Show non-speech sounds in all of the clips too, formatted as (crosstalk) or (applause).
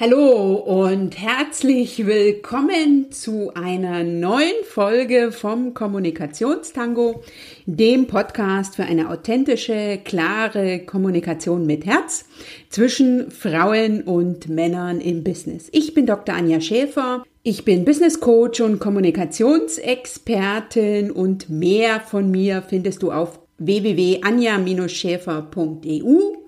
Hallo und herzlich willkommen zu einer neuen Folge vom Kommunikationstango, dem Podcast für eine authentische, klare Kommunikation mit Herz zwischen Frauen und Männern im Business. Ich bin Dr. Anja Schäfer. Ich bin Business Coach und Kommunikationsexpertin und mehr von mir findest du auf www.anja-schäfer.eu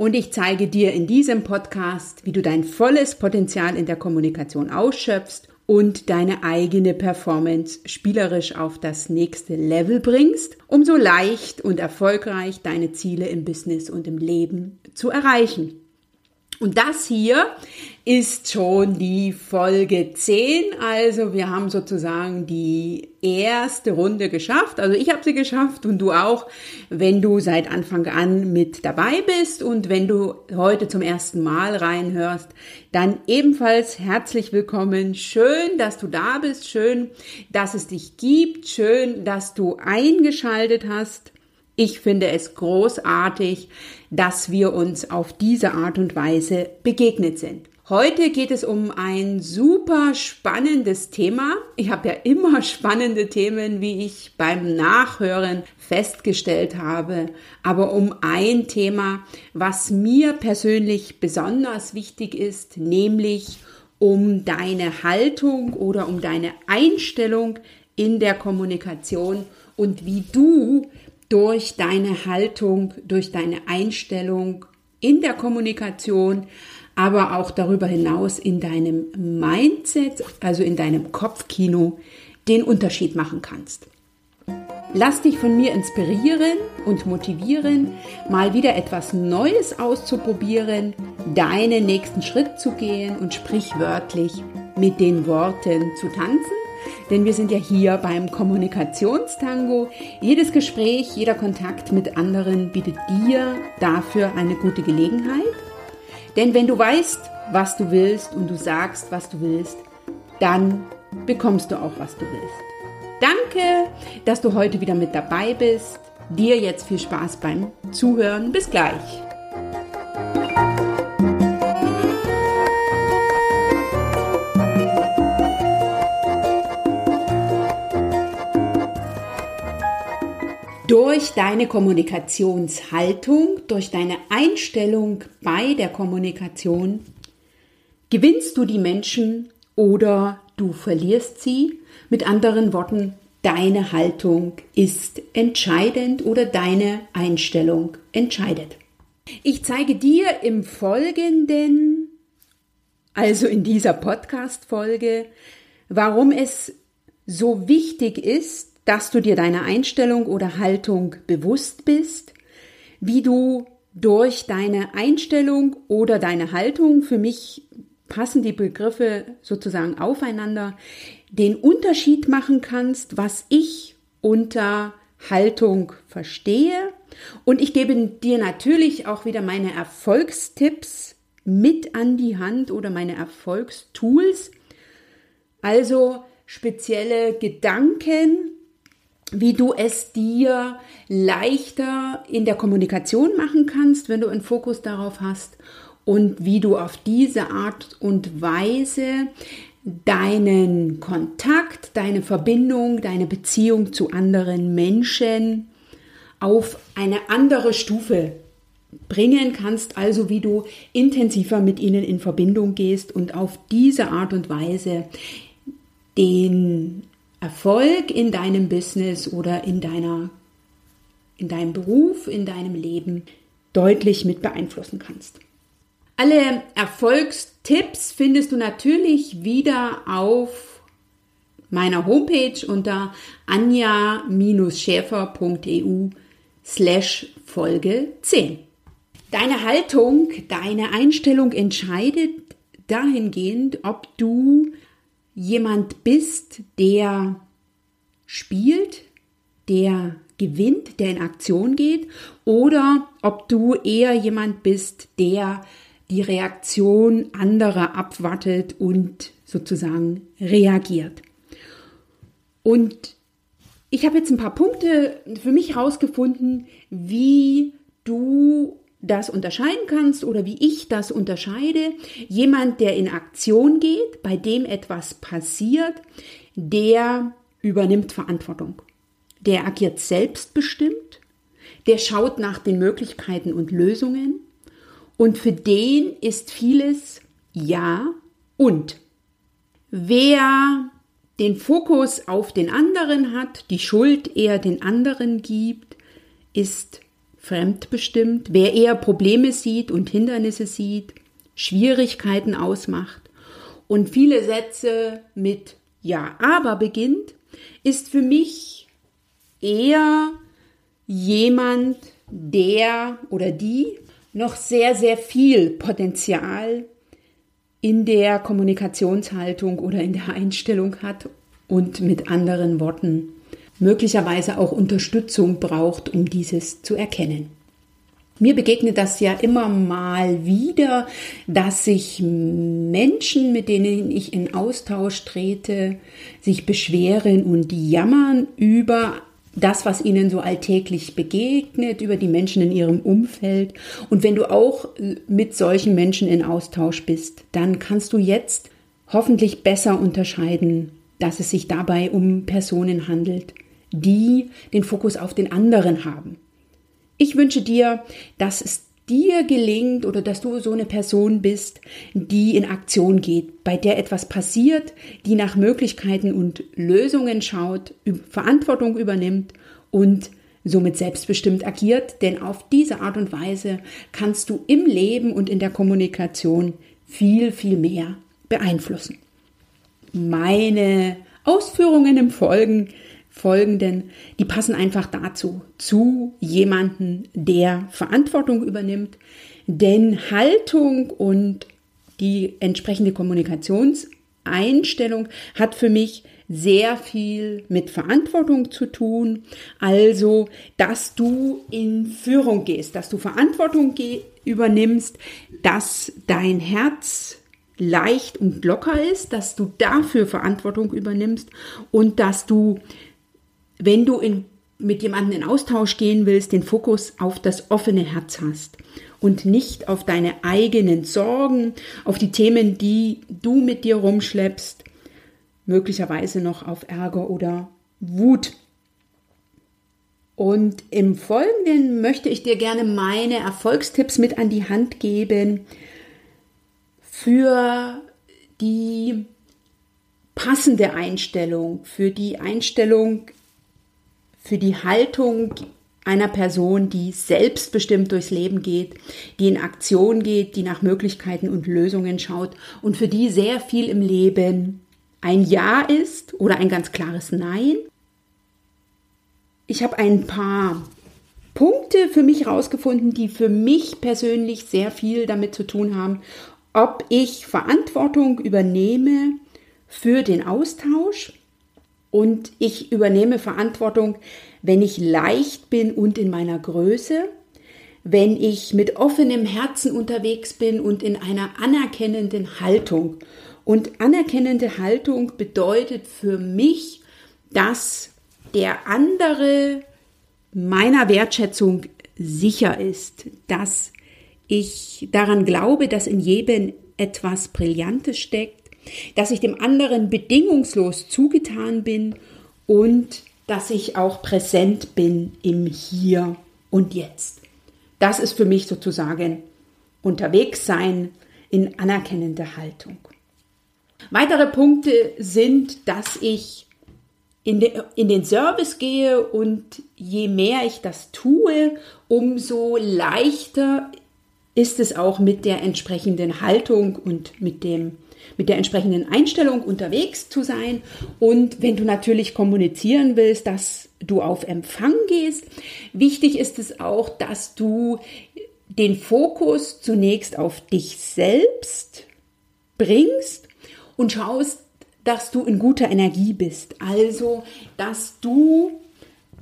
und ich zeige dir in diesem Podcast, wie du dein volles Potenzial in der Kommunikation ausschöpfst und deine eigene Performance spielerisch auf das nächste Level bringst, um so leicht und erfolgreich deine Ziele im Business und im Leben zu erreichen. Und das hier ist schon die Folge 10. Also wir haben sozusagen die erste Runde geschafft. Also ich habe sie geschafft und du auch, wenn du seit Anfang an mit dabei bist und wenn du heute zum ersten Mal reinhörst, dann ebenfalls herzlich willkommen. Schön, dass du da bist. Schön, dass es dich gibt. Schön, dass du eingeschaltet hast. Ich finde es großartig, dass wir uns auf diese Art und Weise begegnet sind. Heute geht es um ein super spannendes Thema. Ich habe ja immer (laughs) spannende Themen, wie ich beim Nachhören festgestellt habe, aber um ein Thema, was mir persönlich besonders wichtig ist, nämlich um deine Haltung oder um deine Einstellung in der Kommunikation und wie du durch deine Haltung, durch deine Einstellung in der Kommunikation, aber auch darüber hinaus in deinem Mindset, also in deinem Kopfkino, den Unterschied machen kannst. Lass dich von mir inspirieren und motivieren, mal wieder etwas Neues auszuprobieren, deinen nächsten Schritt zu gehen und sprichwörtlich mit den Worten zu tanzen denn wir sind ja hier beim Kommunikationstango. Jedes Gespräch, jeder Kontakt mit anderen bietet dir dafür eine gute Gelegenheit. Denn wenn du weißt, was du willst und du sagst, was du willst, dann bekommst du auch, was du willst. Danke, dass du heute wieder mit dabei bist. Dir jetzt viel Spaß beim Zuhören. Bis gleich. Durch deine Kommunikationshaltung, durch deine Einstellung bei der Kommunikation gewinnst du die Menschen oder du verlierst sie. Mit anderen Worten, deine Haltung ist entscheidend oder deine Einstellung entscheidet. Ich zeige dir im Folgenden, also in dieser Podcast-Folge, warum es so wichtig ist, dass du dir deiner Einstellung oder Haltung bewusst bist, wie du durch deine Einstellung oder deine Haltung, für mich passen die Begriffe sozusagen aufeinander, den Unterschied machen kannst, was ich unter Haltung verstehe. Und ich gebe dir natürlich auch wieder meine Erfolgstipps mit an die Hand oder meine Erfolgstools. Also spezielle Gedanken, wie du es dir leichter in der Kommunikation machen kannst, wenn du einen Fokus darauf hast und wie du auf diese Art und Weise deinen Kontakt, deine Verbindung, deine Beziehung zu anderen Menschen auf eine andere Stufe bringen kannst, also wie du intensiver mit ihnen in Verbindung gehst und auf diese Art und Weise den Erfolg in deinem Business oder in deiner in deinem Beruf, in deinem Leben deutlich mit beeinflussen kannst. Alle Erfolgstipps findest du natürlich wieder auf meiner Homepage unter anja-schäfer.eu slash Folge 10. Deine Haltung, deine Einstellung entscheidet dahingehend, ob du jemand bist, der spielt, der gewinnt, der in Aktion geht, oder ob du eher jemand bist, der die Reaktion anderer abwartet und sozusagen reagiert. Und ich habe jetzt ein paar Punkte für mich herausgefunden, wie du das unterscheiden kannst oder wie ich das unterscheide. Jemand, der in Aktion geht, bei dem etwas passiert, der übernimmt Verantwortung. Der agiert selbstbestimmt, der schaut nach den Möglichkeiten und Lösungen und für den ist vieles ja und. Wer den Fokus auf den anderen hat, die Schuld eher den anderen gibt, ist fremdbestimmt. Wer eher Probleme sieht und Hindernisse sieht, Schwierigkeiten ausmacht und viele Sätze mit Ja, aber beginnt, ist für mich eher jemand, der oder die noch sehr, sehr viel Potenzial in der Kommunikationshaltung oder in der Einstellung hat und mit anderen Worten möglicherweise auch Unterstützung braucht, um dieses zu erkennen. Mir begegnet das ja immer mal wieder, dass sich Menschen, mit denen ich in Austausch trete, sich beschweren und jammern über das, was ihnen so alltäglich begegnet, über die Menschen in ihrem Umfeld. Und wenn du auch mit solchen Menschen in Austausch bist, dann kannst du jetzt hoffentlich besser unterscheiden, dass es sich dabei um Personen handelt, die den Fokus auf den anderen haben. Ich wünsche dir, dass es dir gelingt oder dass du so eine Person bist, die in Aktion geht, bei der etwas passiert, die nach Möglichkeiten und Lösungen schaut, Verantwortung übernimmt und somit selbstbestimmt agiert, denn auf diese Art und Weise kannst du im Leben und in der Kommunikation viel, viel mehr beeinflussen. Meine Ausführungen im Folgen folgenden, die passen einfach dazu, zu jemanden, der Verantwortung übernimmt, denn Haltung und die entsprechende Kommunikationseinstellung hat für mich sehr viel mit Verantwortung zu tun. Also, dass du in Führung gehst, dass du Verantwortung übernimmst, dass dein Herz leicht und locker ist, dass du dafür Verantwortung übernimmst und dass du wenn du in, mit jemandem in Austausch gehen willst, den Fokus auf das offene Herz hast und nicht auf deine eigenen Sorgen, auf die Themen, die du mit dir rumschleppst, möglicherweise noch auf Ärger oder Wut. Und im Folgenden möchte ich dir gerne meine Erfolgstipps mit an die Hand geben für die passende Einstellung, für die Einstellung für die Haltung einer Person, die selbstbestimmt durchs Leben geht, die in Aktion geht, die nach Möglichkeiten und Lösungen schaut und für die sehr viel im Leben ein Ja ist oder ein ganz klares Nein. Ich habe ein paar Punkte für mich herausgefunden, die für mich persönlich sehr viel damit zu tun haben, ob ich Verantwortung übernehme für den Austausch und ich übernehme Verantwortung, wenn ich leicht bin und in meiner Größe, wenn ich mit offenem Herzen unterwegs bin und in einer anerkennenden Haltung. Und anerkennende Haltung bedeutet für mich, dass der andere meiner Wertschätzung sicher ist, dass ich daran glaube, dass in jedem etwas Brillantes steckt, dass ich dem anderen bedingungslos zugetan bin und dass ich auch präsent bin im Hier und Jetzt. Das ist für mich sozusagen unterwegs sein in anerkennender Haltung. Weitere Punkte sind, dass ich in, de, in den Service gehe und je mehr ich das tue, umso leichter ist es auch mit der entsprechenden Haltung und mit dem mit der entsprechenden Einstellung unterwegs zu sein. Und wenn du natürlich kommunizieren willst, dass du auf Empfang gehst, wichtig ist es auch, dass du den Fokus zunächst auf dich selbst bringst und schaust, dass du in guter Energie bist. Also, dass du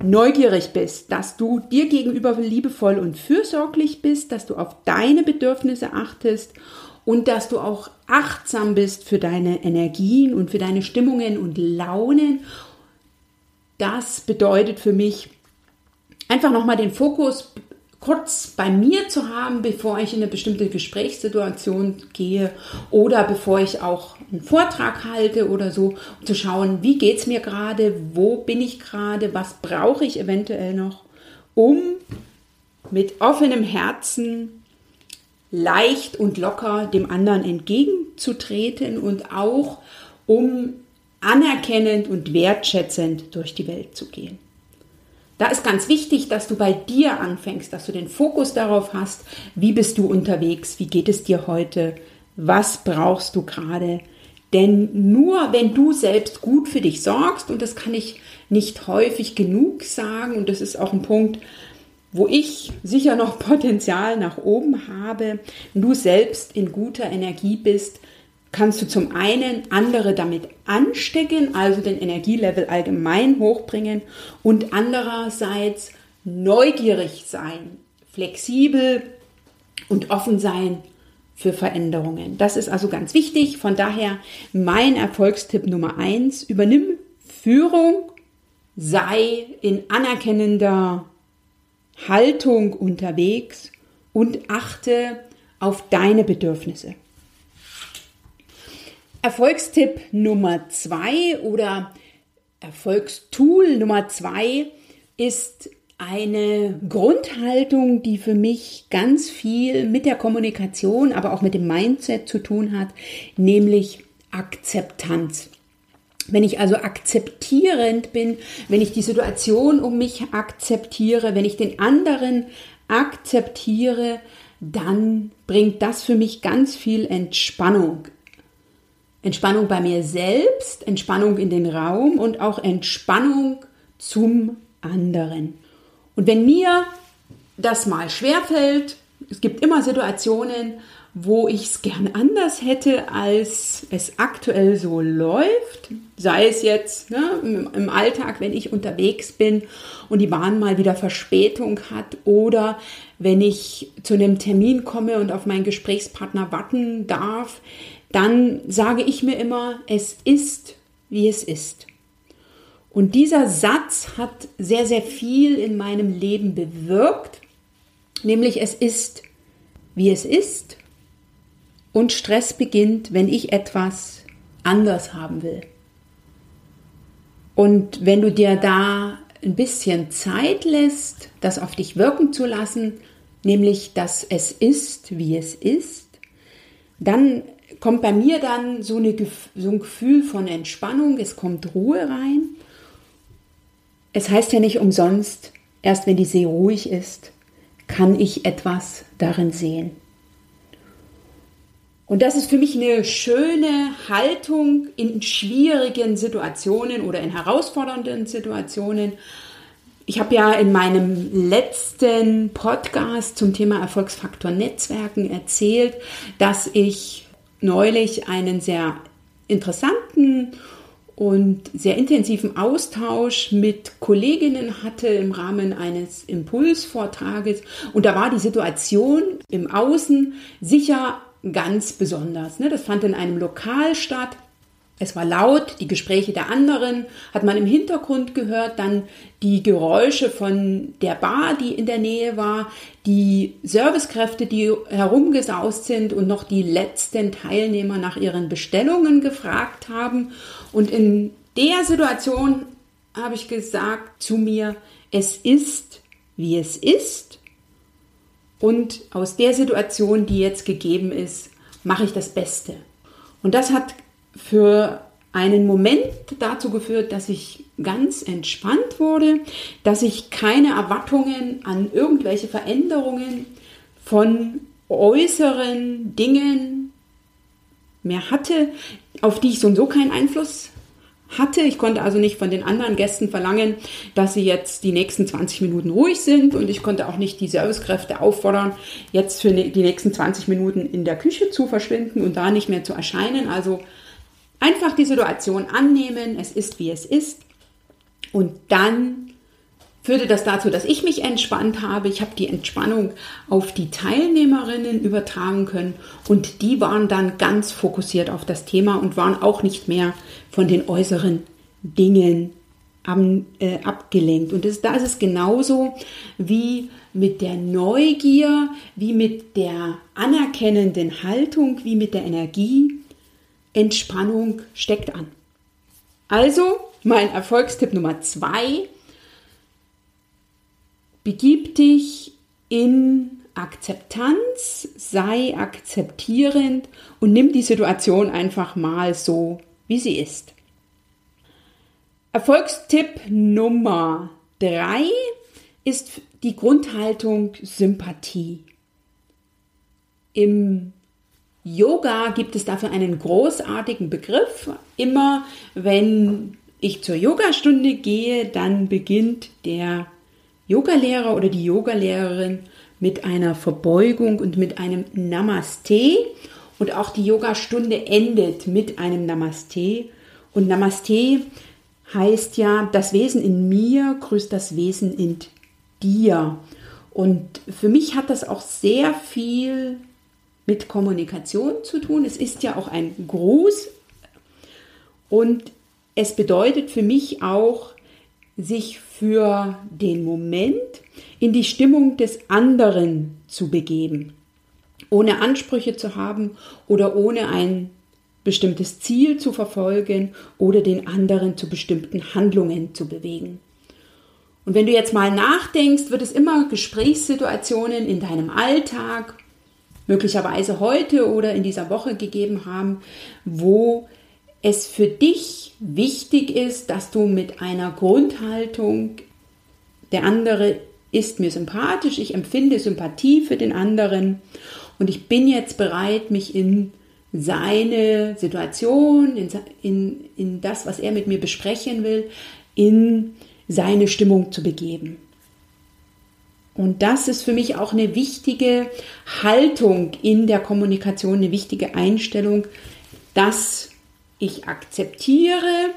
neugierig bist, dass du dir gegenüber liebevoll und fürsorglich bist, dass du auf deine Bedürfnisse achtest und dass du auch achtsam bist für deine Energien und für deine Stimmungen und Launen. Das bedeutet für mich einfach nochmal den Fokus kurz bei mir zu haben, bevor ich in eine bestimmte Gesprächssituation gehe oder bevor ich auch einen Vortrag halte oder so, um zu schauen, wie geht es mir gerade, wo bin ich gerade, was brauche ich eventuell noch, um mit offenem Herzen leicht und locker dem anderen entgegenzutreten und auch um anerkennend und wertschätzend durch die Welt zu gehen. Da ist ganz wichtig, dass du bei dir anfängst, dass du den Fokus darauf hast, wie bist du unterwegs, wie geht es dir heute, was brauchst du gerade. Denn nur wenn du selbst gut für dich sorgst, und das kann ich nicht häufig genug sagen, und das ist auch ein Punkt, wo ich sicher noch (laughs) Potenzial nach oben habe, du selbst in guter Energie bist, kannst du zum einen andere damit anstecken, also den Energielevel allgemein hochbringen und andererseits neugierig sein, flexibel und offen sein für Veränderungen. Das ist also ganz wichtig. Von daher mein Erfolgstipp Nummer eins: Übernimm Führung, sei in anerkennender Haltung unterwegs und achte auf deine Bedürfnisse. Erfolgstipp Nummer zwei oder Erfolgstool Nummer zwei ist eine Grundhaltung, die für mich ganz viel mit der Kommunikation, aber auch mit dem Mindset zu tun hat, nämlich Akzeptanz. Wenn ich also akzeptierend bin, wenn ich die Situation um mich akzeptiere, wenn ich den anderen akzeptiere, dann bringt das für mich ganz viel Entspannung Entspannung bei mir selbst, Entspannung in den Raum und auch Entspannung zum anderen. Und wenn mir das mal schwerfällt, es gibt immer Situationen, wo ich es gern anders hätte, als es aktuell so läuft. Sei es jetzt ne, im Alltag, wenn ich unterwegs bin und die Bahn mal wieder Verspätung hat oder wenn ich zu einem Termin komme und auf meinen Gesprächspartner warten darf, dann sage ich mir immer, es ist, wie es ist. Und dieser Satz hat sehr, sehr viel in meinem Leben bewirkt, nämlich es ist, wie es ist. Und Stress beginnt, wenn ich etwas anders haben will. Und wenn du dir da ein bisschen Zeit lässt, das auf dich wirken zu lassen, nämlich dass es ist, wie es ist, dann kommt bei mir dann so, eine, so ein Gefühl von Entspannung, es kommt Ruhe rein. Es heißt ja nicht umsonst, erst wenn die See ruhig ist, kann ich etwas darin sehen. Und das ist für mich eine schöne Haltung in schwierigen Situationen oder in herausfordernden Situationen. Ich habe ja in meinem letzten Podcast zum Thema Erfolgsfaktor Netzwerken erzählt, dass ich neulich einen sehr interessanten und sehr intensiven Austausch mit Kolleginnen hatte im Rahmen eines Impulsvortrages. Und da war die Situation im Außen sicher ganz besonders. Ne? Das fand in einem Lokal statt es war laut, die Gespräche der anderen hat man im Hintergrund gehört, dann die Geräusche von der Bar, die in der Nähe war, die Servicekräfte, die herumgesaust sind und noch die letzten Teilnehmer nach ihren Bestellungen gefragt haben. Und in der Situation habe ich gesagt zu mir, es ist, wie es ist. Und aus der Situation, die jetzt gegeben ist, mache ich das Beste. Und das hat für einen Moment dazu geführt, dass ich ganz entspannt wurde, dass ich keine Erwartungen an irgendwelche Veränderungen von äußeren Dingen mehr hatte, auf die ich so und so keinen Einfluss hatte. Ich konnte also nicht von den anderen Gästen verlangen, dass sie jetzt die nächsten 20 Minuten ruhig sind und ich konnte auch nicht die Servicekräfte auffordern, jetzt für ne-, die nächsten 20 Minuten in der Küche zu verschwinden und da nicht mehr zu erscheinen. Also Einfach die Situation annehmen, es ist wie es ist. Und dann führte das dazu, dass ich mich entspannt habe. Ich habe die Entspannung auf die Teilnehmerinnen übertragen können und die waren dann ganz fokussiert auf das Thema und waren auch nicht mehr von den äußeren Dingen äh, abgelenkt. Und das, da ist es genauso wie mit der Neugier, wie mit der anerkennenden Haltung, wie mit der Energie. Entspannung steckt an. Also mein Erfolgstipp Nummer zwei, begib dich in Akzeptanz, sei akzeptierend und nimm die Situation einfach mal so, wie sie ist. Erfolgstipp Nummer drei ist die Grundhaltung Sympathie. Im Yoga gibt es dafür einen großartigen Begriff. Immer wenn ich zur Yogastunde gehe, dann beginnt der Yogalehrer oder die Yogalehrerin mit einer Verbeugung und mit einem Namaste. Und auch die Yogastunde endet mit einem Namaste. Und Namaste heißt ja, das Wesen in mir grüßt das Wesen in dir. Und für mich hat das auch sehr viel mit Kommunikation zu tun. Es ist ja auch ein Gruß. Und es bedeutet für mich auch, sich für den Moment in die Stimmung des anderen zu begeben, ohne Ansprüche zu haben oder ohne ein bestimmtes Ziel zu verfolgen oder den anderen zu bestimmten Handlungen zu bewegen. Und wenn du jetzt mal nachdenkst, wird es immer Gesprächssituationen in deinem Alltag, möglicherweise heute oder in dieser Woche gegeben haben, wo es für dich wichtig ist, dass du mit einer Grundhaltung, der andere ist mir sympathisch, ich empfinde Sympathie für den anderen und ich bin jetzt bereit, mich in seine Situation, in, in, in das, was er mit mir besprechen will, in seine Stimmung zu begeben. Und das ist für mich auch eine wichtige Haltung in der Kommunikation, eine wichtige Einstellung, dass ich akzeptiere,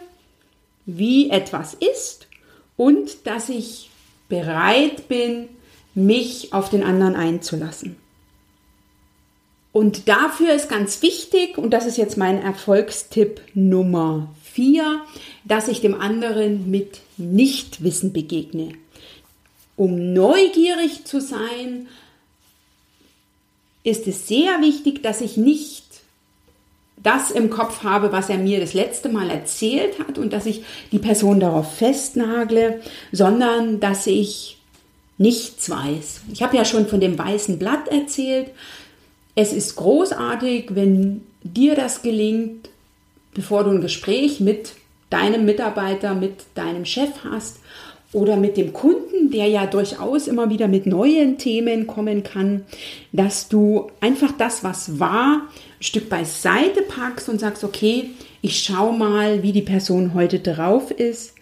wie etwas ist und dass ich bereit bin, mich auf den anderen einzulassen. Und dafür ist ganz wichtig, und das ist jetzt mein Erfolgstipp Nummer vier, dass ich dem anderen mit Nichtwissen begegne. Um neugierig zu sein, ist es sehr wichtig, dass ich nicht das im Kopf habe, was er mir das letzte Mal erzählt hat und dass ich die Person darauf festnagle, sondern dass ich nichts weiß. Ich habe ja schon von dem weißen Blatt erzählt. Es ist großartig, wenn dir das gelingt, bevor du ein Gespräch mit deinem Mitarbeiter, mit deinem Chef hast oder mit dem Kunden, der ja durchaus immer wieder mit neuen Themen kommen kann, dass du einfach das, was war, Stück beiseite packst und sagst, okay, ich schaue mal, wie die Person heute drauf ist.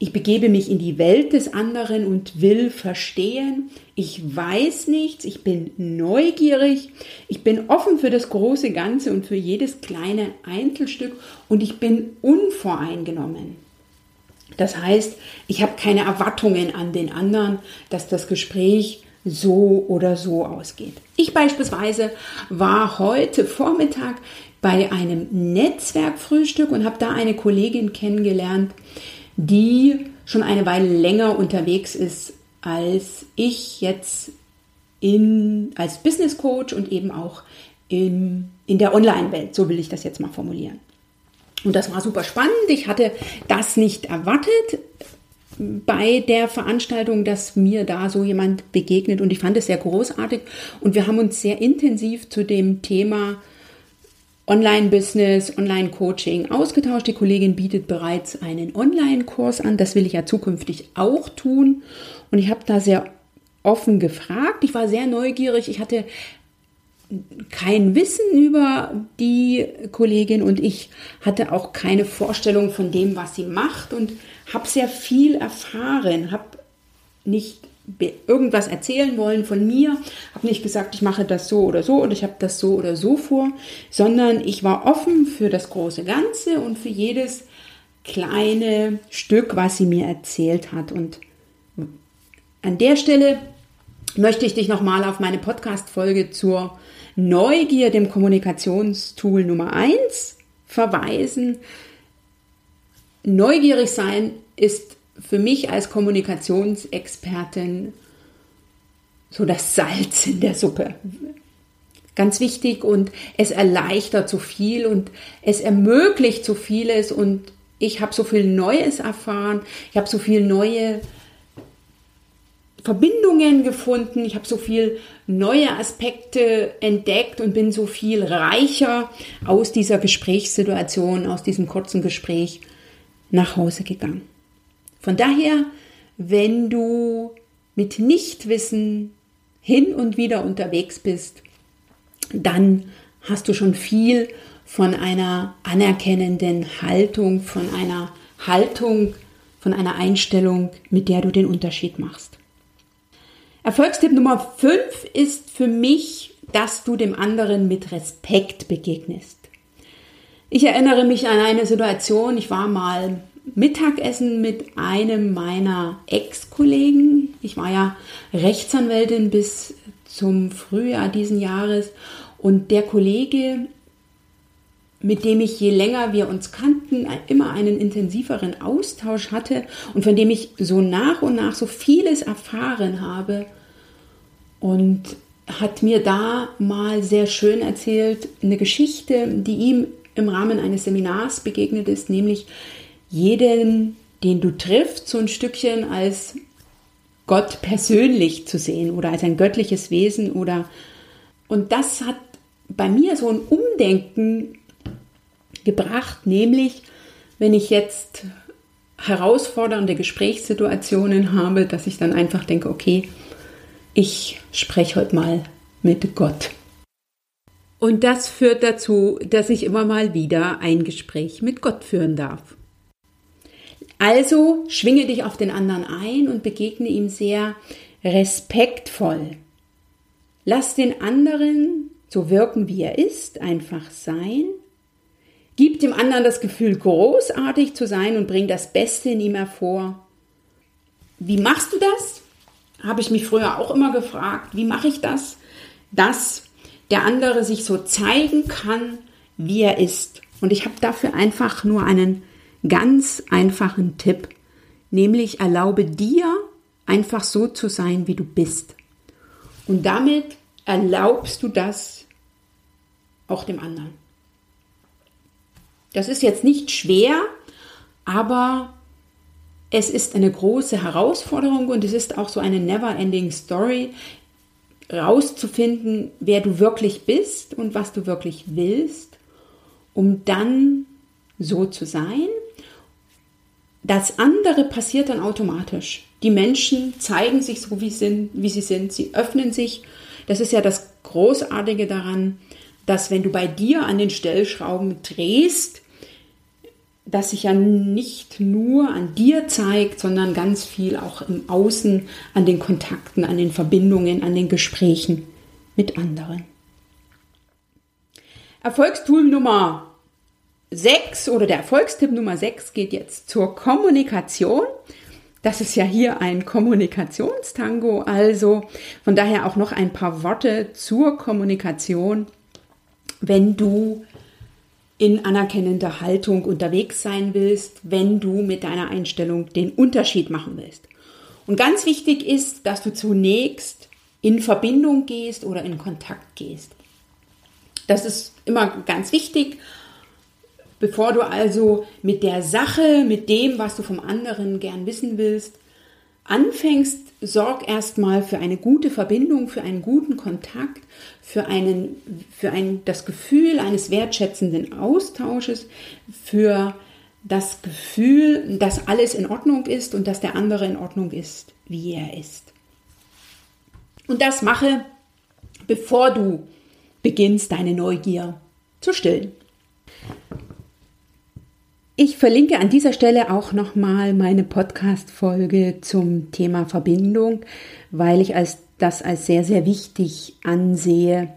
Ich begebe mich in die Welt des anderen und will verstehen. Ich weiß nichts, ich bin neugierig, ich bin offen für das große Ganze und für jedes kleine Einzelstück und ich bin unvoreingenommen. Das heißt, ich habe keine Erwartungen an den anderen, dass das Gespräch so oder so ausgeht. Ich beispielsweise war heute Vormittag bei einem Netzwerkfrühstück und habe da eine Kollegin kennengelernt, die schon eine Weile länger unterwegs ist als ich jetzt in, als Business Coach und eben auch in, in der Online-Welt. So will ich das jetzt mal formulieren. Und das war super spannend. Ich hatte das nicht erwartet bei der Veranstaltung, dass mir da so jemand begegnet und ich fand es sehr großartig und wir haben uns sehr intensiv zu dem Thema Online-Business, Online-Coaching ausgetauscht. Die Kollegin bietet bereits einen Online-Kurs an. Das will ich ja zukünftig auch tun. Und ich habe da sehr offen gefragt. Ich war sehr neugierig. Ich hatte kein Wissen über die Kollegin und ich hatte auch keine Vorstellung von dem, was sie macht und habe sehr viel erfahren, habe nicht irgendwas erzählen wollen von mir, habe nicht gesagt, ich mache das so oder so und ich habe das so oder so vor, sondern ich war offen für das große Ganze und für jedes kleine Stück, was sie mir erzählt hat. Und an der Stelle möchte ich dich nochmal auf meine Podcast-Folge zur Neugier, dem Kommunikationstool Nummer eins verweisen. Neugierig sein ist für mich als Kommunikationsexpertin so das Salz in der Suppe. Ganz wichtig und es erleichtert so viel und es ermöglicht so vieles und ich habe so viel Neues erfahren, ich habe so viel neue Verbindungen gefunden, ich habe so viel neue Aspekte entdeckt und bin so viel reicher aus dieser Gesprächssituation, aus diesem kurzen Gespräch nach Hause gegangen. Von daher, wenn du mit Nichtwissen hin und wieder unterwegs bist, dann hast du schon viel von einer anerkennenden Haltung, von einer Haltung, von einer Einstellung, mit der du den Unterschied machst. Erfolgstipp Nummer 5 ist für mich, dass du dem anderen mit Respekt begegnest. Ich erinnere mich an eine Situation, ich war mal Mittagessen mit einem meiner Ex-Kollegen. Ich war ja Rechtsanwältin bis zum Frühjahr diesen Jahres und der Kollege, mit dem ich je länger wir uns kannten, immer einen intensiveren Austausch hatte und von dem ich so nach und nach so vieles erfahren habe und hat mir da mal sehr schön erzählt, eine Geschichte, die ihm im Rahmen eines Seminars begegnet ist, nämlich jeden, den du triffst, so ein Stückchen als Gott persönlich zu sehen oder als ein göttliches Wesen oder und das hat bei mir so ein Umdenken gebracht, nämlich wenn ich jetzt herausfordernde Gesprächssituationen habe, dass ich dann einfach denke, okay, ich spreche heute mal mit Gott. Und das führt dazu, dass ich immer mal wieder ein Gespräch mit Gott führen darf. Also schwinge dich auf den anderen ein und begegne ihm sehr respektvoll. Lass den anderen so wirken, wie er ist, einfach sein. Gib dem anderen das Gefühl, großartig zu sein und bring das Beste in ihm hervor. Wie machst du das? Habe ich mich früher auch immer gefragt. Wie mache ich das? Dass der andere sich so zeigen kann, wie er ist. Und ich habe dafür einfach nur einen ganz einfachen Tipp, nämlich erlaube dir einfach so zu sein, wie du bist. Und damit erlaubst du das auch dem anderen. Das ist jetzt nicht schwer, aber es ist eine große Herausforderung und es ist auch so eine never-ending Story, rauszufinden, wer du wirklich bist und was du wirklich willst, um dann so zu sein das andere passiert dann automatisch. Die Menschen zeigen sich so, wie, sind, wie sie sind. Sie öffnen sich. Das ist ja das Großartige daran, dass wenn du bei dir an den Stellschrauben drehst, dass sich ja nicht nur an dir zeigt, sondern ganz viel auch im Außen, an den Kontakten, an den Verbindungen, an den Gesprächen mit anderen. Erfolgstool Nummer 6 oder der Erfolgstipp Nummer 6 geht jetzt zur Kommunikation. Das ist ja hier ein Kommunikationstango, also von daher auch noch ein paar Worte zur Kommunikation, wenn du in anerkennender Haltung unterwegs sein willst, wenn du mit deiner Einstellung den Unterschied machen willst. Und ganz wichtig ist, dass du zunächst in Verbindung gehst oder in Kontakt gehst. Das ist immer ganz wichtig Bevor du also mit der Sache, mit dem, was du vom anderen gern wissen willst, anfängst, sorg erstmal für eine gute Verbindung, für einen guten Kontakt, für, einen, für ein, das Gefühl eines wertschätzenden Austausches, für das Gefühl, dass alles in Ordnung ist und dass der andere in Ordnung ist, wie er ist. Und das mache, bevor du beginnst, deine Neugier zu stillen. Ich verlinke an dieser Stelle auch nochmal meine Podcast-Folge zum Thema Verbindung, weil ich als, das als sehr, sehr wichtig ansehe,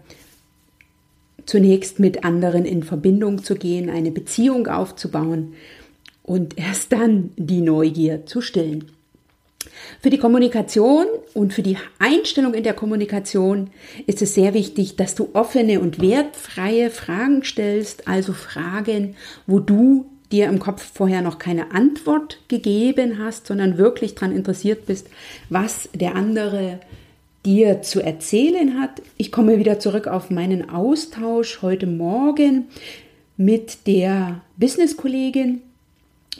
zunächst mit anderen in Verbindung zu gehen, eine Beziehung aufzubauen und erst dann die Neugier zu stillen. Für die Kommunikation und für die Einstellung in der Kommunikation ist es sehr wichtig, dass du offene und wertfreie Fragen stellst, also Fragen, wo du dir im Kopf vorher noch keine Antwort gegeben hast, sondern wirklich daran interessiert bist, was der andere dir zu erzählen hat. Ich komme wieder zurück auf meinen Austausch heute Morgen mit der Business-Kollegin.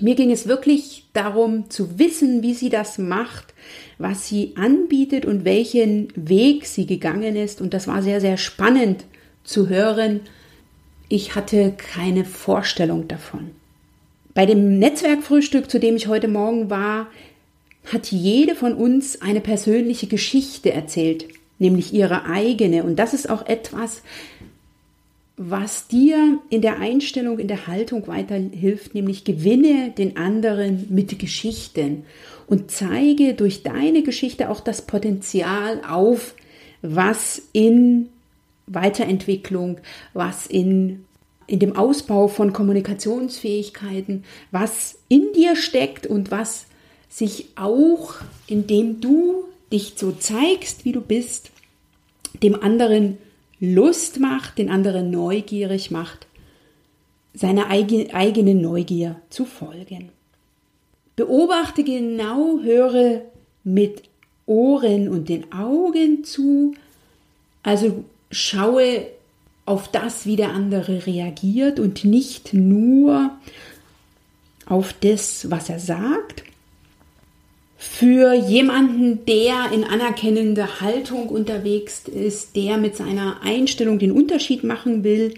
Mir ging es wirklich darum zu wissen, wie sie das macht, was sie anbietet und welchen Weg sie gegangen ist. Und das war sehr, sehr spannend zu hören. Ich hatte keine Vorstellung davon. Bei dem Netzwerkfrühstück, zu dem ich heute Morgen war, hat jede von uns eine persönliche Geschichte erzählt, nämlich ihre eigene. Und das ist auch etwas, was dir in der Einstellung, in der Haltung weiterhilft, nämlich gewinne den anderen mit Geschichten und zeige durch deine Geschichte auch das Potenzial auf, was in Weiterentwicklung, was in in dem Ausbau von Kommunikationsfähigkeiten, was in dir steckt und was sich auch, indem du dich so zeigst, wie du bist, dem anderen Lust macht, den anderen neugierig macht, seiner eigenen Neugier zu folgen. Beobachte genau, höre mit Ohren und den Augen zu, also schaue auf das, wie der andere reagiert und nicht nur auf das, was er sagt. Für jemanden, der in anerkennender Haltung unterwegs ist, der mit seiner Einstellung den Unterschied machen will,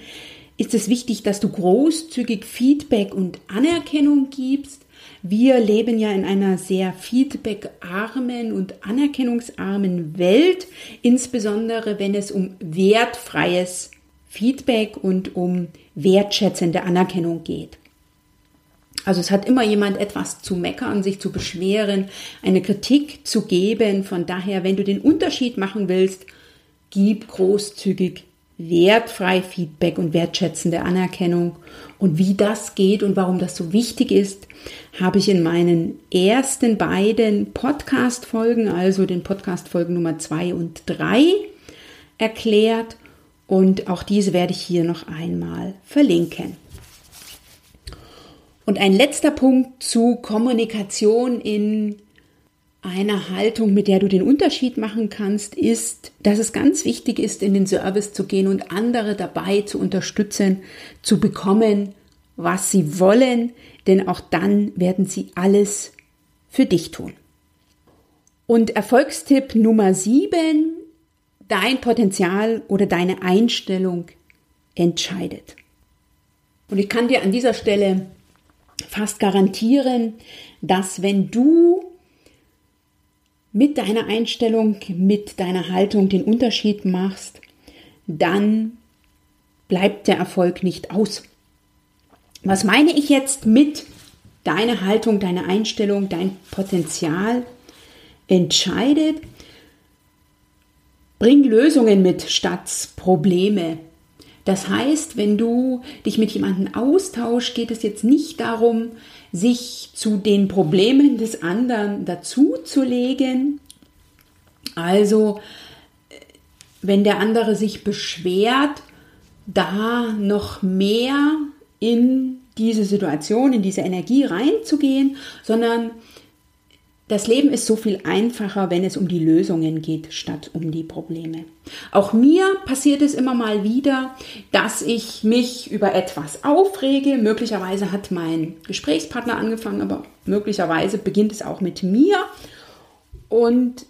ist es wichtig, dass du großzügig Feedback und Anerkennung gibst. Wir leben ja in einer sehr feedbackarmen und anerkennungsarmen Welt, insbesondere wenn es um wertfreies Feedback und um wertschätzende Anerkennung geht. Also es hat immer jemand etwas zu meckern, sich zu beschweren, eine Kritik zu geben. Von daher, wenn du den Unterschied machen willst, gib großzügig wertfrei Feedback und wertschätzende Anerkennung. Und wie das geht und warum das so wichtig ist, habe ich in meinen ersten beiden Podcast-Folgen, also den Podcast-Folgen Nummer zwei und drei, erklärt. Und auch diese werde ich hier noch einmal verlinken. Und ein letzter Punkt zu Kommunikation in einer Haltung, mit der du den Unterschied machen kannst, ist, dass es ganz wichtig ist, in den Service zu gehen und andere dabei zu unterstützen, zu bekommen, was sie wollen, denn auch dann werden sie alles für dich tun. Und Erfolgstipp Nummer sieben dein Potenzial oder deine Einstellung entscheidet. Und ich kann dir an dieser Stelle fast garantieren, dass wenn du mit deiner Einstellung, mit deiner Haltung den Unterschied machst, dann bleibt der Erfolg nicht aus. Was meine ich jetzt mit deiner Haltung, deiner Einstellung, dein Potenzial entscheidet? Bring Lösungen mit statt Probleme. Das heißt, wenn du dich mit jemandem austauschst, geht es jetzt nicht darum, sich zu den Problemen des anderen dazuzulegen. Also, wenn der andere sich beschwert, da noch mehr in diese Situation, in diese Energie reinzugehen, sondern das Leben ist so viel einfacher, wenn es um die Lösungen geht, statt um die Probleme. Auch mir passiert es immer mal wieder, dass ich mich über etwas aufrege. Möglicherweise hat mein Gesprächspartner angefangen, aber möglicherweise beginnt es auch mit mir. Und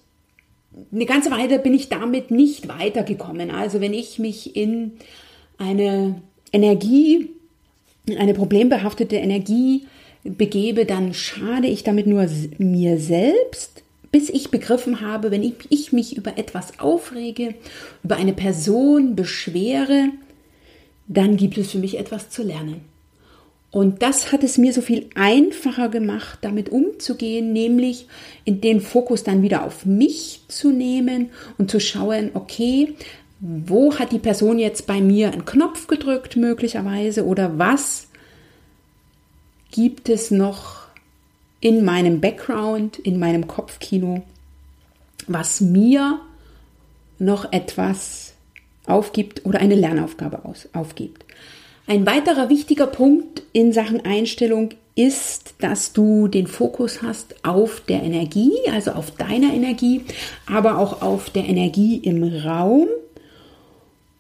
eine ganze Weile bin ich damit nicht weitergekommen. Also wenn ich mich in eine Energie, in eine problembehaftete Energie begebe, dann schade ich damit nur mir selbst, bis ich begriffen habe, wenn ich, ich mich über etwas aufrege, über eine Person beschwere, dann gibt es für mich etwas zu lernen. Und das hat es mir so viel einfacher gemacht, damit umzugehen, nämlich in den Fokus dann wieder auf mich zu nehmen und zu schauen, okay, wo hat die Person jetzt bei mir einen Knopf gedrückt möglicherweise oder was gibt es noch in meinem Background, in meinem Kopfkino, was mir noch etwas aufgibt oder eine Lernaufgabe aus, aufgibt. Ein weiterer wichtiger Punkt in Sachen Einstellung ist, dass du den Fokus hast auf der Energie, also auf deiner Energie, aber auch auf der Energie im Raum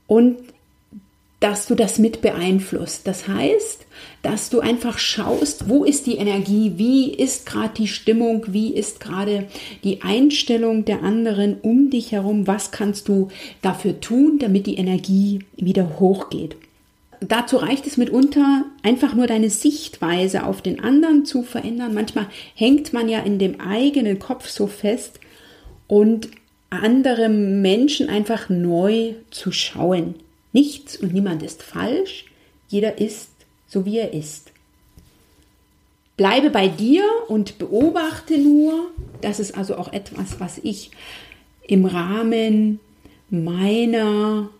und dass du das mit beeinflusst. Das heißt, dass du einfach schaust, wo ist die Energie, wie ist gerade die Stimmung, wie ist gerade die Einstellung der anderen um dich herum, was kannst du dafür tun, damit die Energie wieder hochgeht. Dazu reicht es mitunter, einfach nur deine Sichtweise auf den anderen zu verändern. Manchmal hängt man ja in dem eigenen Kopf so fest und andere Menschen einfach neu zu schauen. Nichts und niemand ist falsch. Jeder ist so, wie er ist. Bleibe bei dir und beobachte nur. Das ist also auch etwas, was ich im Rahmen meiner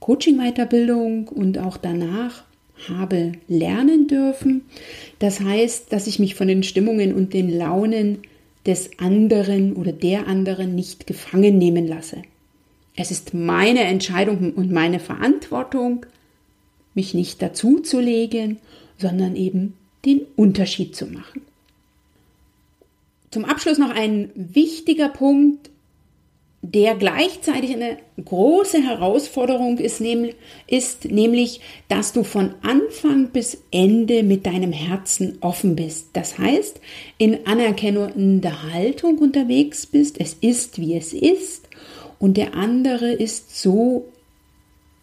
Coaching-Weiterbildung und auch danach habe lernen dürfen. Das heißt, dass ich mich von den Stimmungen und den Launen des anderen oder der anderen nicht gefangen nehmen lasse. Es ist meine Entscheidung und meine Verantwortung, mich nicht dazuzulegen, sondern eben den Unterschied zu machen. Zum Abschluss noch ein wichtiger Punkt, der gleichzeitig eine große Herausforderung ist, ist, nämlich, dass du von Anfang bis Ende mit deinem Herzen offen bist. Das heißt, in anerkennender Haltung unterwegs bist. Es ist, wie es ist. Und der andere ist so,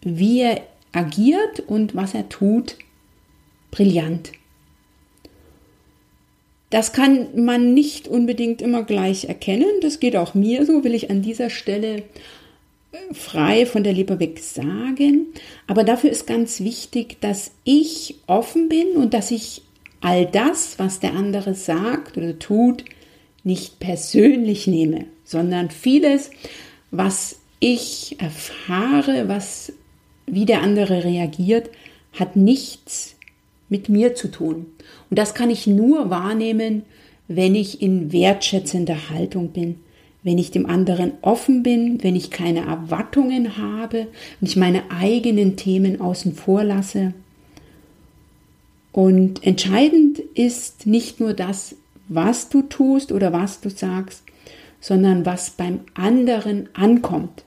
wie er agiert und was er tut, brillant. Das kann man nicht unbedingt immer gleich erkennen. Das geht auch mir so, will ich an dieser Stelle äh, frei von der Leber weg sagen. Aber dafür ist ganz wichtig, dass ich offen bin und dass ich all das, was der andere sagt oder tut, nicht persönlich nehme, sondern vieles, was ich erfahre, was wie der andere reagiert, hat nichts mit mir zu tun. Und das kann ich nur wahrnehmen, wenn ich in wertschätzender Haltung bin, wenn ich dem anderen offen bin, wenn ich keine Erwartungen habe, wenn ich meine eigenen Themen außen vor lasse. Und entscheidend ist nicht nur das, was du tust oder was du sagst, sondern was beim anderen ankommt,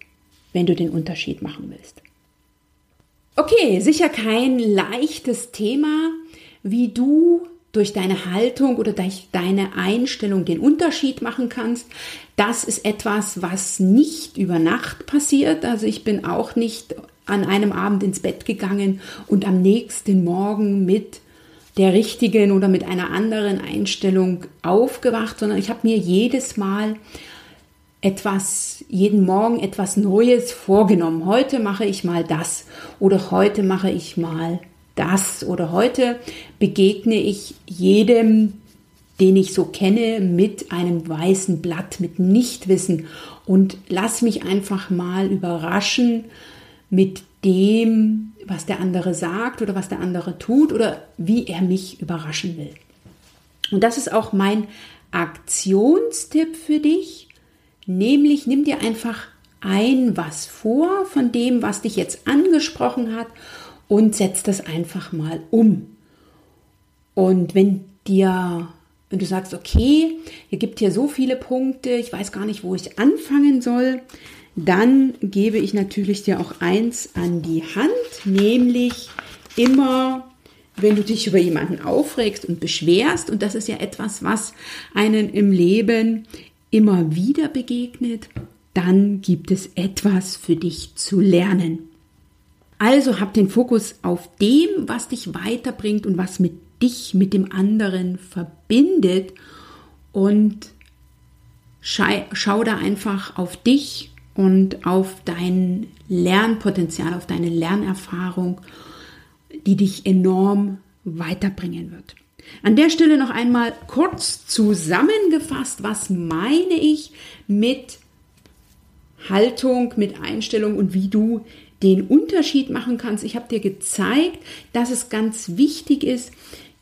wenn du den Unterschied machen willst. Okay, sicher kein leichtes Thema, wie du durch deine Haltung oder durch deine Einstellung den Unterschied machen kannst. Das ist etwas, was nicht über Nacht passiert. Also ich bin auch nicht an einem Abend ins Bett gegangen und am nächsten Morgen mit der richtigen oder mit einer anderen Einstellung aufgewacht, sondern ich habe mir jedes Mal etwas, jeden Morgen etwas Neues vorgenommen. Heute mache ich mal das oder heute mache ich mal das oder heute begegne ich jedem, den ich so kenne, mit einem weißen Blatt, mit Nichtwissen und lass mich einfach mal überraschen mit dem, was der andere sagt oder was der andere tut oder wie er mich überraschen will. Und das ist auch mein Aktionstipp für dich, nämlich nimm dir einfach ein was vor von dem, was dich jetzt angesprochen hat und setz das einfach mal um. Und wenn dir, wenn du sagst, okay, ihr gibt hier so viele Punkte, ich weiß gar nicht, wo ich anfangen soll, dann gebe ich natürlich dir auch eins an die Hand, nämlich immer, wenn du dich über jemanden aufregst und beschwerst, und das ist ja etwas, was einen im Leben immer wieder begegnet, dann gibt es etwas für dich zu lernen. Also hab den Fokus auf dem, was dich weiterbringt und was mit dich mit dem anderen verbindet und schau da einfach auf dich und auf dein Lernpotenzial, auf deine Lernerfahrung, die dich enorm weiterbringen wird. An der Stelle noch einmal kurz zusammengefasst, was meine ich mit Haltung, mit Einstellung und wie du den Unterschied machen kannst. Ich habe dir gezeigt, dass es ganz wichtig ist,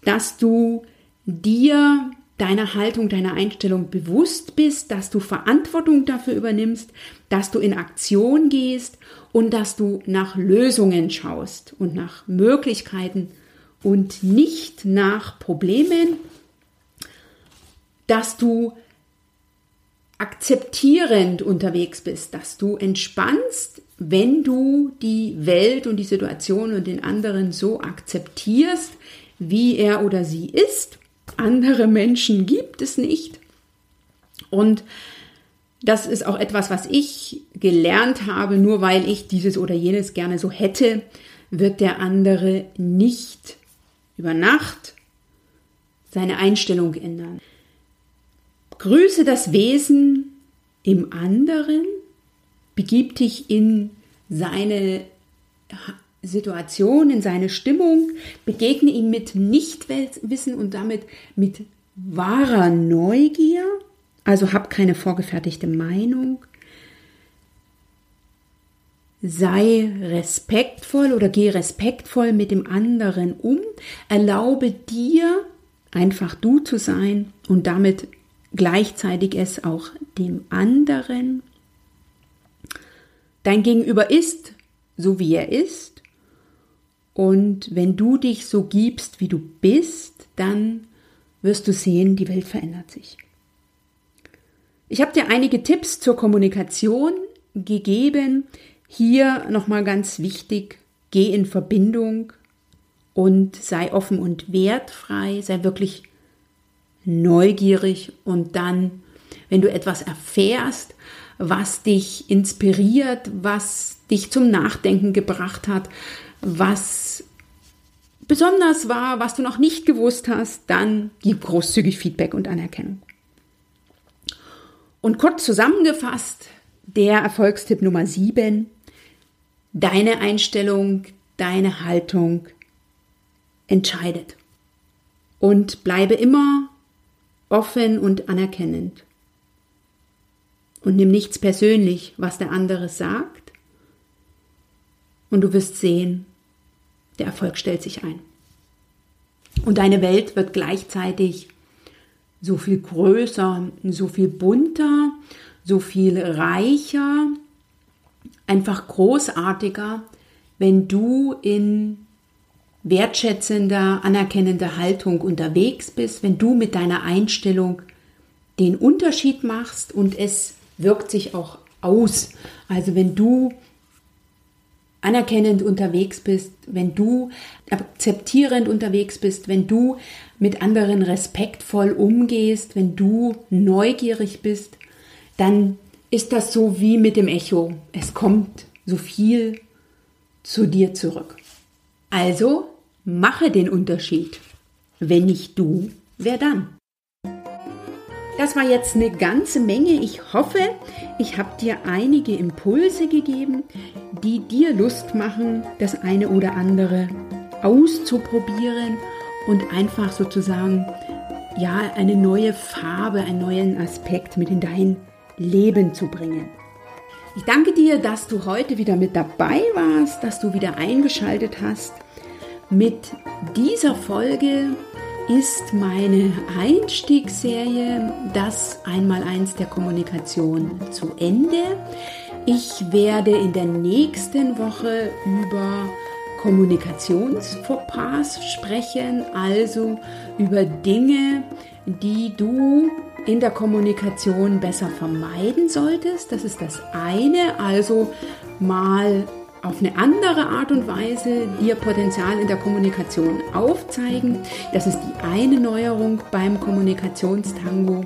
dass du dir deiner Haltung, deiner Einstellung bewusst bist, dass du Verantwortung dafür übernimmst, dass du in Aktion gehst und dass du nach Lösungen schaust und nach Möglichkeiten und nicht nach Problemen, dass du akzeptierend unterwegs bist, dass du entspannst, wenn du die Welt und die Situation und den anderen so akzeptierst, wie er oder sie ist. Andere Menschen gibt es nicht. Und das ist auch etwas, was ich gelernt habe, nur weil ich dieses oder jenes gerne so hätte, wird der andere nicht über Nacht seine Einstellung ändern. Grüße das Wesen im anderen, begib dich in seine Situation, in seine Stimmung, begegne ihm mit Nichtwissen und damit mit wahrer Neugier, also hab keine vorgefertigte Meinung, sei respektvoll oder geh respektvoll mit dem anderen um, erlaube dir einfach du zu sein und damit gleichzeitig es auch dem anderen. Dein Gegenüber ist so, wie er ist. Und wenn du dich so gibst, wie du bist, dann wirst du sehen, die Welt verändert sich. Ich habe dir einige Tipps zur Kommunikation gegeben. Hier nochmal ganz wichtig, geh in Verbindung und sei offen und wertfrei, sei wirklich neugierig und dann, wenn du etwas erfährst, was dich inspiriert, was dich zum Nachdenken gebracht hat, was besonders war, was du noch nicht gewusst hast, dann gib großzügig Feedback und Anerkennung. Und kurz zusammengefasst, der Erfolgstipp Nummer 7, deine Einstellung, deine Haltung entscheidet. Und bleibe immer offen und anerkennend. Und nimm nichts persönlich, was der andere sagt. Und du wirst sehen, der Erfolg stellt sich ein. Und deine Welt wird gleichzeitig so viel größer, so viel bunter, so viel reicher, einfach großartiger, wenn du in wertschätzender, anerkennender Haltung unterwegs bist, wenn du mit deiner Einstellung den Unterschied machst und es wirkt sich auch aus. Also wenn du anerkennend unterwegs bist, wenn du akzeptierend unterwegs bist, wenn du mit anderen respektvoll umgehst, wenn du neugierig bist, dann ist das so wie mit dem Echo. Es kommt so viel zu dir zurück. Also mache den Unterschied. Wenn nicht du, wer dann? Das war jetzt eine ganze Menge. Ich hoffe, ich habe dir einige Impulse gegeben, die dir Lust machen, das eine oder andere auszuprobieren und einfach sozusagen ja eine neue Farbe, einen neuen Aspekt mit in dein Leben zu bringen. Ich danke dir, dass du heute wieder mit dabei warst, dass du wieder eingeschaltet hast. Mit dieser Folge ist meine Einstiegsserie Das Einmaleins der Kommunikation zu Ende. Ich werde in der nächsten Woche über Kommunikationsfauxpas sprechen, also über Dinge, die du in der Kommunikation besser vermeiden solltest. Das ist das eine, also mal auf eine andere Art und Weise dir Potenzial in der Kommunikation aufzeigen. Das ist die eine Neuerung beim Kommunikationstango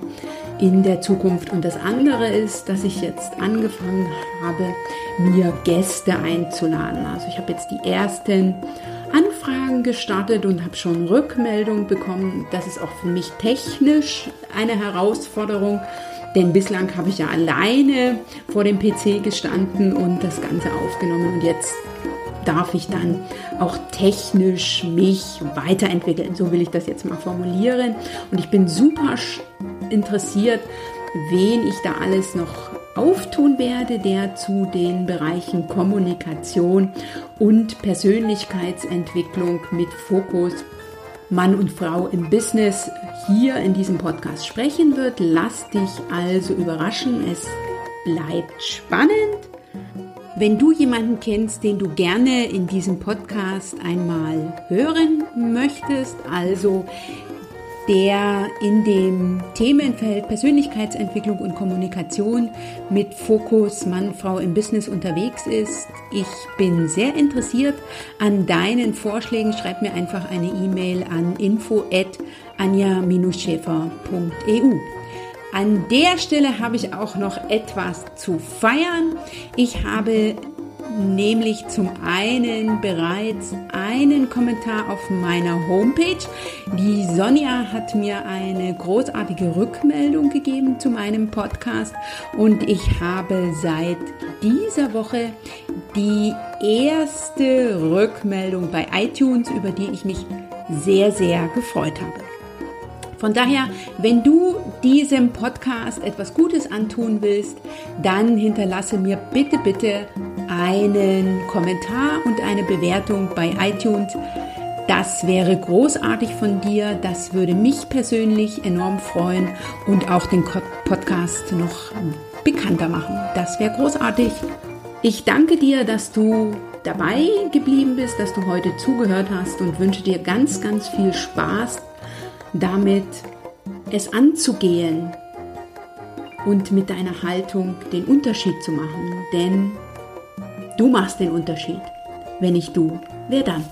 in der Zukunft. Und das andere ist, dass ich jetzt angefangen habe, mir Gäste einzuladen. Also ich habe jetzt die ersten Anfragen gestartet und habe schon Rückmeldungen bekommen. Das ist auch für mich technisch eine Herausforderung denn bislang habe ich ja alleine vor dem PC gestanden und das Ganze aufgenommen und jetzt darf ich dann auch technisch mich weiterentwickeln. So will ich das jetzt mal formulieren. Und ich bin super interessiert, wen ich da alles noch auftun werde, der zu den Bereichen Kommunikation und Persönlichkeitsentwicklung mit Fokus Mann und Frau im Business hier in diesem Podcast sprechen wird. Lass dich also überraschen. Es bleibt spannend. Wenn du jemanden kennst, den du gerne in diesem Podcast einmal hören möchtest, also der in dem Themenfeld Persönlichkeitsentwicklung und Kommunikation mit Fokus Mann, Frau im Business unterwegs ist. Ich bin sehr interessiert an deinen Vorschlägen. Schreib mir einfach eine E-Mail an info at anja-schäfer.eu. An der Stelle habe ich auch noch etwas zu feiern. Ich habe nämlich zum einen bereits einen Kommentar auf meiner Homepage. Die Sonja hat mir eine großartige Rückmeldung gegeben zu meinem Podcast und ich habe seit dieser Woche die erste Rückmeldung bei iTunes, über die ich mich sehr, sehr gefreut habe. Von daher, wenn du diesem Podcast etwas Gutes antun willst, dann hinterlasse mir bitte, bitte einen Kommentar und eine Bewertung bei iTunes. Das wäre großartig von dir. Das würde mich persönlich enorm freuen und auch den Podcast noch bekannter machen. Das wäre großartig. Ich danke dir, dass du dabei geblieben bist, dass du heute zugehört hast und wünsche dir ganz, ganz viel Spaß damit es anzugehen und mit deiner Haltung den Unterschied zu machen. Denn du machst den Unterschied. Wenn nicht du, wer dann?